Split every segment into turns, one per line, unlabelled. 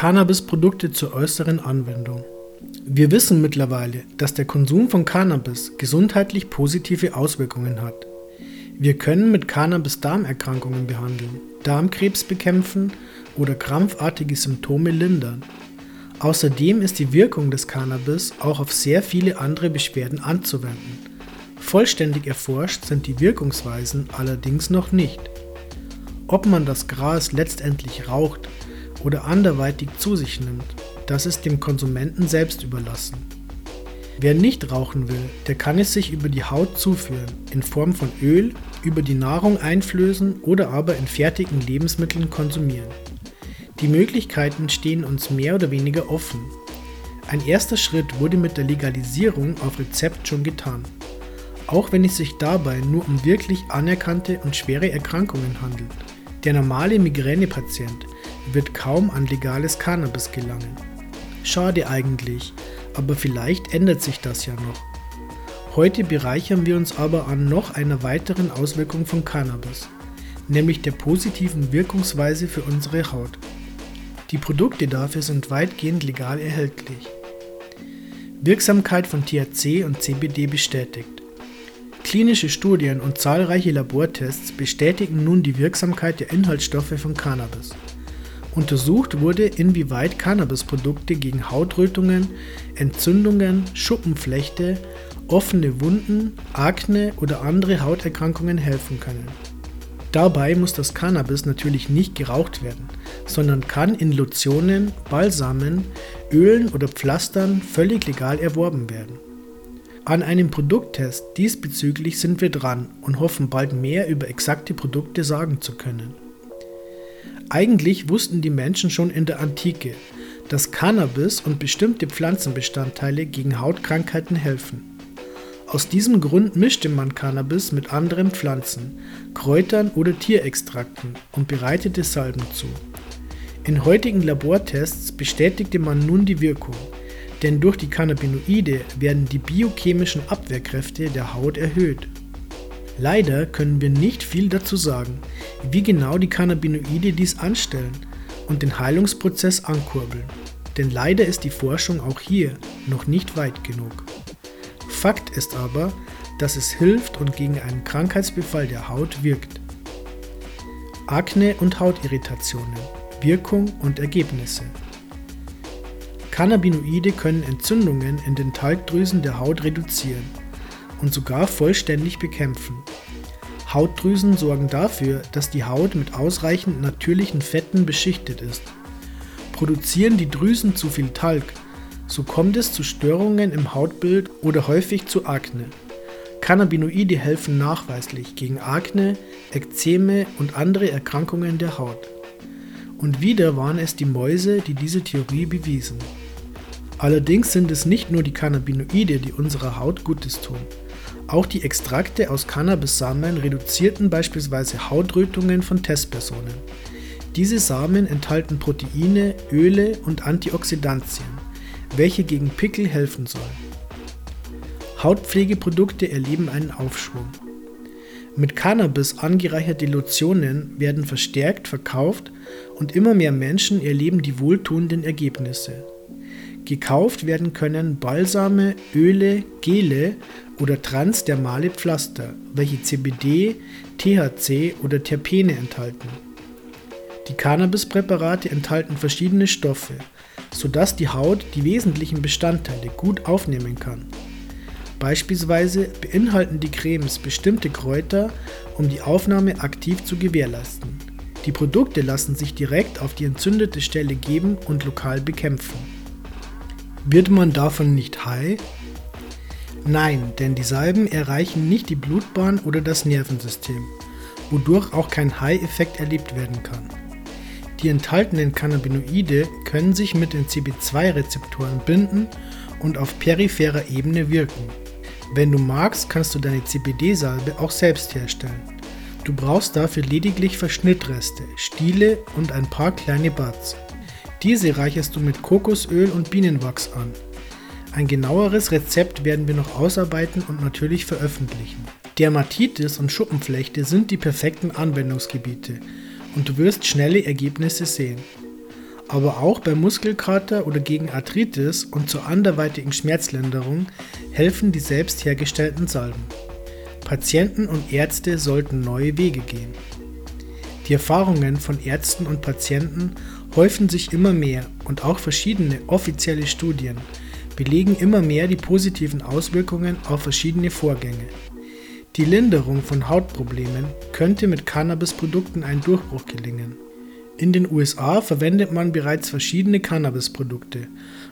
Cannabisprodukte zur äußeren Anwendung. Wir wissen mittlerweile, dass der Konsum von Cannabis gesundheitlich positive Auswirkungen hat. Wir können mit Cannabis Darmerkrankungen behandeln, Darmkrebs bekämpfen oder krampfartige Symptome lindern. Außerdem ist die Wirkung des Cannabis auch auf sehr viele andere Beschwerden anzuwenden. Vollständig erforscht sind die Wirkungsweisen allerdings noch nicht. Ob man das Gras letztendlich raucht oder anderweitig zu sich nimmt, das ist dem Konsumenten selbst überlassen. Wer nicht rauchen will, der kann es sich über die Haut zuführen, in Form von Öl, über die Nahrung einflößen oder aber in fertigen Lebensmitteln konsumieren. Die Möglichkeiten stehen uns mehr oder weniger offen. Ein erster Schritt wurde mit der Legalisierung auf Rezept schon getan. Auch wenn es sich dabei nur um wirklich anerkannte und schwere Erkrankungen handelt. Der normale Migränepatient wird kaum an legales Cannabis gelangen. Schade eigentlich, aber vielleicht ändert sich das ja noch. Heute bereichern wir uns aber an noch einer weiteren Auswirkung von Cannabis, nämlich der positiven Wirkungsweise für unsere Haut. Die Produkte dafür sind weitgehend legal erhältlich. Wirksamkeit von THC und CBD bestätigt. Klinische Studien und zahlreiche Labortests bestätigen nun die Wirksamkeit der Inhaltsstoffe von Cannabis. Untersucht wurde, inwieweit Cannabisprodukte gegen Hautrötungen, Entzündungen, Schuppenflechte, offene Wunden, Akne oder andere Hauterkrankungen helfen können. Dabei muss das Cannabis natürlich nicht geraucht werden, sondern kann in Lotionen, Balsamen, Ölen oder Pflastern völlig legal erworben werden. An einem Produkttest diesbezüglich sind wir dran und hoffen bald mehr über exakte Produkte sagen zu können. Eigentlich wussten die Menschen schon in der Antike, dass Cannabis und bestimmte Pflanzenbestandteile gegen Hautkrankheiten helfen. Aus diesem Grund mischte man Cannabis mit anderen Pflanzen, Kräutern oder Tierextrakten und bereitete Salben zu. In heutigen Labortests bestätigte man nun die Wirkung, denn durch die Cannabinoide werden die biochemischen Abwehrkräfte der Haut erhöht Leider können wir nicht viel dazu sagen, wie genau die Cannabinoide dies anstellen und den Heilungsprozess ankurbeln. Denn leider ist die Forschung auch hier noch nicht weit genug. Fakt ist aber, dass es hilft und gegen einen Krankheitsbefall der Haut wirkt. Akne und Hautirritationen, Wirkung und Ergebnisse. Cannabinoide können Entzündungen in den Talgdrüsen der Haut reduzieren und sogar vollständig bekämpfen. Hautdrüsen sorgen dafür, dass die Haut mit ausreichend natürlichen Fetten beschichtet ist. Produzieren die Drüsen zu viel Talg, so kommt es zu Störungen im Hautbild oder häufig zu Akne. Cannabinoide helfen nachweislich gegen Akne, Ekzeme und andere Erkrankungen der Haut. Und wieder waren es die Mäuse, die diese Theorie bewiesen. Allerdings sind es nicht nur die Cannabinoide, die unserer Haut Gutes tun. Auch die Extrakte aus Cannabis-Samen reduzierten beispielsweise Hautrötungen von Testpersonen. Diese Samen enthalten Proteine, Öle und Antioxidantien, welche gegen Pickel helfen sollen. Hautpflegeprodukte erleben einen Aufschwung. Mit Cannabis angereicherte Lotionen werden verstärkt verkauft und immer mehr Menschen erleben die wohltuenden Ergebnisse. Gekauft werden können Balsame, Öle, Gele oder transdermale Pflaster, welche CBD, THC oder Terpene enthalten. Die Cannabispräparate enthalten verschiedene Stoffe, sodass die Haut die wesentlichen Bestandteile gut aufnehmen kann. Beispielsweise beinhalten die Cremes bestimmte Kräuter, um die Aufnahme aktiv zu gewährleisten. Die Produkte lassen sich direkt auf die entzündete Stelle geben und lokal bekämpfen. Wird man davon nicht high, Nein, denn die Salben erreichen nicht die Blutbahn oder das Nervensystem, wodurch auch kein High-Effekt erlebt werden kann. Die enthaltenen Cannabinoide können sich mit den CB2-Rezeptoren binden und auf peripherer Ebene wirken. Wenn du magst, kannst du deine CBD-Salbe auch selbst herstellen. Du brauchst dafür lediglich Verschnittreste, Stiele und ein paar kleine Buds. Diese reicherst du mit Kokosöl und Bienenwachs an. Ein genaueres Rezept werden wir noch ausarbeiten und natürlich veröffentlichen. Dermatitis und Schuppenflechte sind die perfekten Anwendungsgebiete und du wirst schnelle Ergebnisse sehen. Aber auch bei Muskelkater oder gegen Arthritis und zur anderweitigen Schmerzlinderung helfen die selbst hergestellten Salben. Patienten und Ärzte sollten neue Wege gehen. Die Erfahrungen von Ärzten und Patienten häufen sich immer mehr und auch verschiedene offizielle Studien belegen immer mehr die positiven Auswirkungen auf verschiedene Vorgänge. Die Linderung von Hautproblemen könnte mit Cannabisprodukten ein Durchbruch gelingen. In den USA verwendet man bereits verschiedene Cannabisprodukte,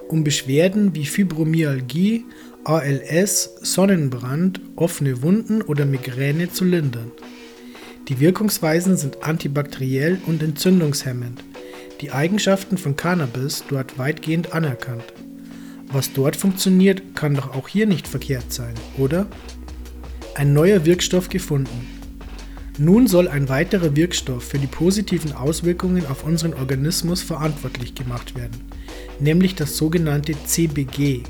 um Beschwerden wie Fibromyalgie, ALS, Sonnenbrand, offene Wunden oder Migräne zu lindern. Die Wirkungsweisen sind antibakteriell und entzündungshemmend. Die Eigenschaften von Cannabis dort weitgehend anerkannt. Was dort funktioniert, kann doch auch hier nicht verkehrt sein, oder? Ein neuer Wirkstoff gefunden. Nun soll ein weiterer Wirkstoff für die positiven Auswirkungen auf unseren Organismus verantwortlich gemacht werden, nämlich das sogenannte CBG,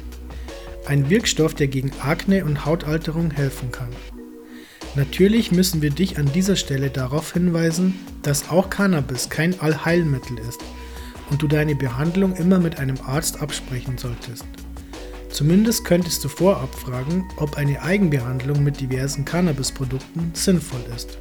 ein Wirkstoff, der gegen Akne und Hautalterung helfen kann. Natürlich müssen wir dich an dieser Stelle darauf hinweisen, dass auch Cannabis kein Allheilmittel ist und du deine Behandlung immer mit einem Arzt absprechen solltest. Zumindest könntest du vorab fragen, ob eine Eigenbehandlung mit diversen Cannabisprodukten sinnvoll ist.